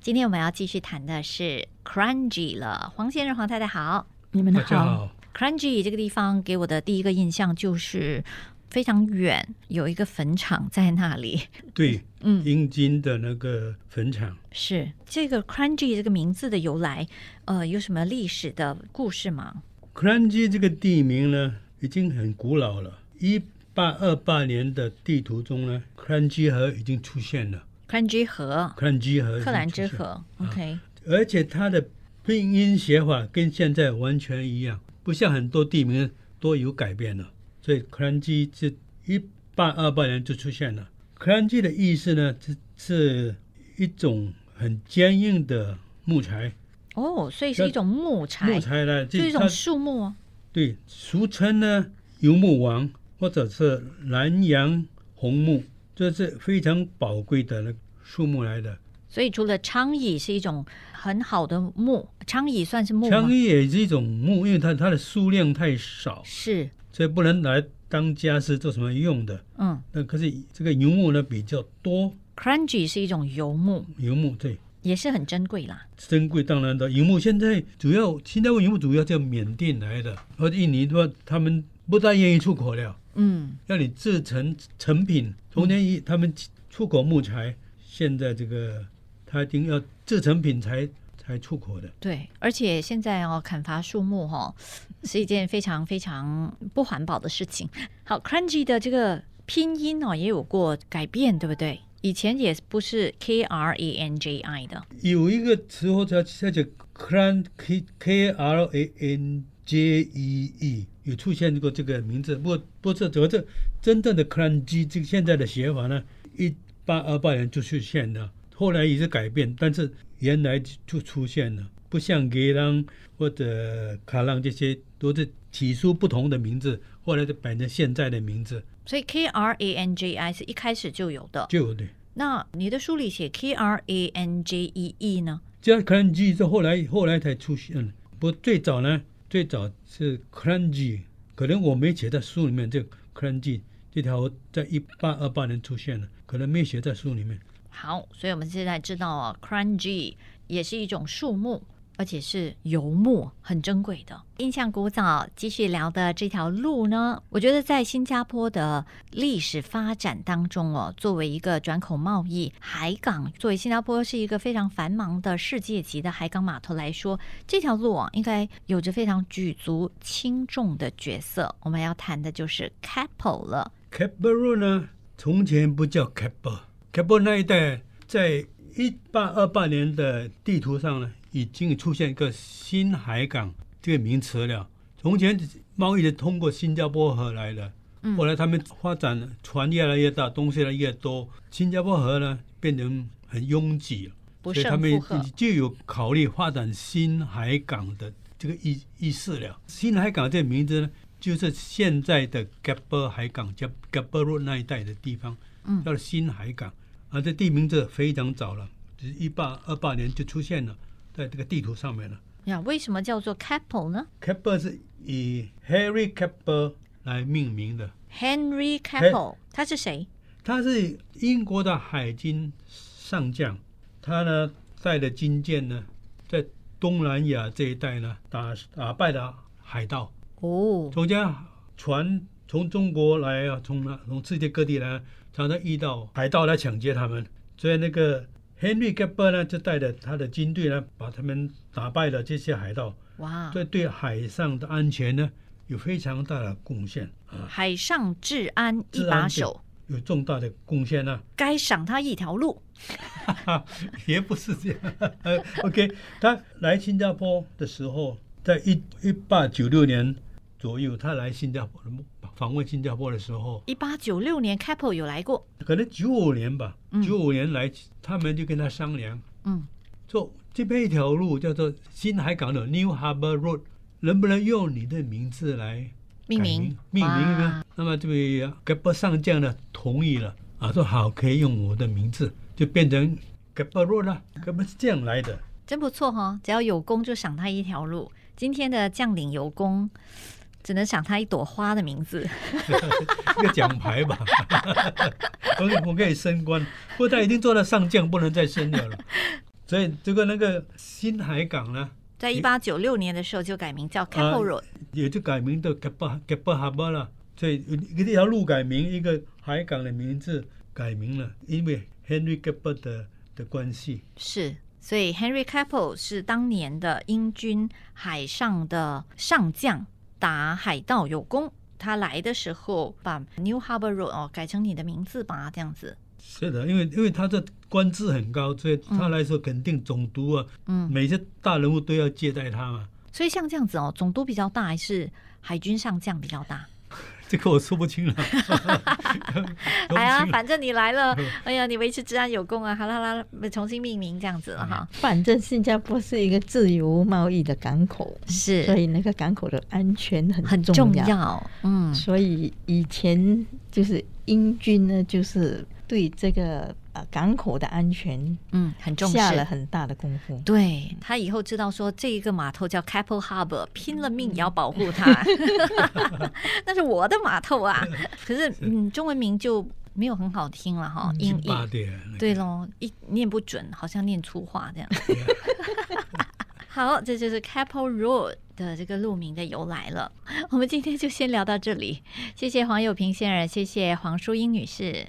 今天我们要继续谈的是 Crunchy 了，黄先生、黄太太好。你们好，Crunchy 这个地方给我的第一个印象就是非常远，有一个坟场在那里。对，嗯英金的那个坟场，是这个 Crunchy 这个名字的由来，呃，有什么历史的故事吗？？Crunchy 这个地名呢，已经很古老了。一八二八年的地图中呢，，Crunchy 河已经出现了。克兰基河已经出现，克兰之河。OK，而且它的拼音写法跟现在完全一样，不像很多地名都有改变了。所以克兰基是一八二八年就出现了。克兰基的意思呢，是是一种很坚硬的木材，哦，所以是一种木材，木材呢，就一种它树木哦。对，俗称呢游牧王或者是南洋红木，这是非常宝贵的那树木来的。所以除了昌邑是一种很好的木，昌邑算是木吗枪？叶也是一种木，因为它它的数量太少，是，所以不能拿来当家是做什么用的。嗯那可是这个游木呢比较多，，Crunchy 是一种游木，游木对也是很珍贵啦。珍贵，当然的游木现在主要新加坡游木主要叫缅甸来的，或者印尼的话，他们不大愿意出口了。嗯，要你制成成品。从前一他们出口木材，现在这个他一定要制成品才才出口的。对，而且现在哦，砍伐树木哈、哦、是一件非常非常不环保的事情。好，Crunchy 的这个拼音哦也有过改变，对不对？以前也不是 K R A N J I 的，有一个时候叫叫做 Kran K K R A N J E E 有出现过这个名字，不过不是这这真正的 G 这个现在的写法呢，一八二八年就出现了，后来也是改变，但是原来就出现了，不像给浪或者卡浪这些都是起初不同的名字，后来就改成现在的名字，所以 K R A N J I 是一开始就有的。就有的。那你的书里写 K R A N J E E 呢？这样 Crunchy 是后来后来才出现的，不过最早呢，最早是 Crunchy，可能我没写在书里面，这 Crunchy 这条在一八二八年出现了，可能没写在书里面。好，所以我们现在知道啊，Crunchy 也是一种树木，而且是油墨，很珍贵的。印象古早，继续聊的这条路呢，我觉得在新加坡的历史发展当中哦，作为一个转口贸易海港，作为新加坡是一个非常繁忙的世界级的海港码头来说，这条路啊，应该有着非常举足轻重的角色。我们要谈的就是 Capel 了。Keppel 呢，从前不叫 Capel，Capel 那一带在一八二八年的地图上呢，已经出现一个新海港这个名词了。从前贸易是通过新加坡河来的，嗯后来他们发展船越来越大，东西越来越多，新加坡河呢变成很拥挤了，所以他们就有考虑发展新海港的这个意意思了。新海港这个名字呢，就是现在的 Gabber 海港，叫 Gabber Road 那一带的地方，嗯叫做新海港。啊，这地名字非常早了，就是一八二八年就出现了，在这个地图上面了。呀，为什么叫做 Keppel 呢 Keppel 是以 Harry Keppel 来命名的，？Henry Keppel，他是谁？他是英国的海军上将，他呢带的军舰呢，在东南亚这一带呢打打败了海盗。哦，从家船从中国来啊，从哪从世界各地来，常常遇到海盗来抢劫他们，所以那个 Henry Keppel 呢，就带着他的军队呢，把他们打败了这些海盗，哇，这对海上的安全呢有非常大的贡献啊，海上治安一把手，有重大的贡献呢、该赏他一条路。啊。也不是这样。呃，OK，他来新加坡的时候，在一一八九六年左右，他来新加坡访问新加坡的时候，一八九六年 Keppel 有来过，可能九五年吧嗯，九五年来，他们就跟他商量，嗯，说这边一条路叫做新海港的 New Harbor Road，能不能用你的名字来命名命名呢？那么这位 g a b 上将呢同意了啊，说好可以用我的名字，就变成 g a b Road 了。g a b 是这样来的。真不错哈、只要有功就赏他一条路。今天的将领有功，只能想他一朵花的名字。一个奖牌吧，我我可以升官，不过他已经做到上将，不能再升了了。所以这个那个新海港呢，在一八九六年的时候就改名叫 Keppel Road，、也就改名到 g a b g a b Harbor 了。所以一条路改名，一个海港的名字改名了，因为 Henry b 的的关系。是。所以 Henry Keppel 是当年的英军海上的上将，打海盗有功。他来的时候把 New Harbor Road 哦改成你的名字吧，这样子。是的，因为因为他的官职很高，所以他来说肯定总督啊，嗯，每些大人物都要接待他嘛。所以像这样子哦，总督比较大还是海军上将比较大？这个我说不清了。哎呀，反正你来了，哎呀，你维持治安有功啊，好啦好啦，重新命名这样子了哈。反正新加坡是一个自由贸易的港口，是。所以那个港口的安全很重要，嗯，所以以前就是英军呢，就是对这个呃港口的安全嗯，很重视下了很大的功夫。对他以后知道说这一个码头叫 Capel Harbor，拼了命也要保护它，那是我的码头啊。可是嗯，中文名就没有很好听了哈，音译。对喽，一念不准，好像念粗话这样。好，这就是 Capel Road 的这个路名的由来了。我们今天就先聊到这里，谢谢黄友平先生，谢谢黄淑英女士。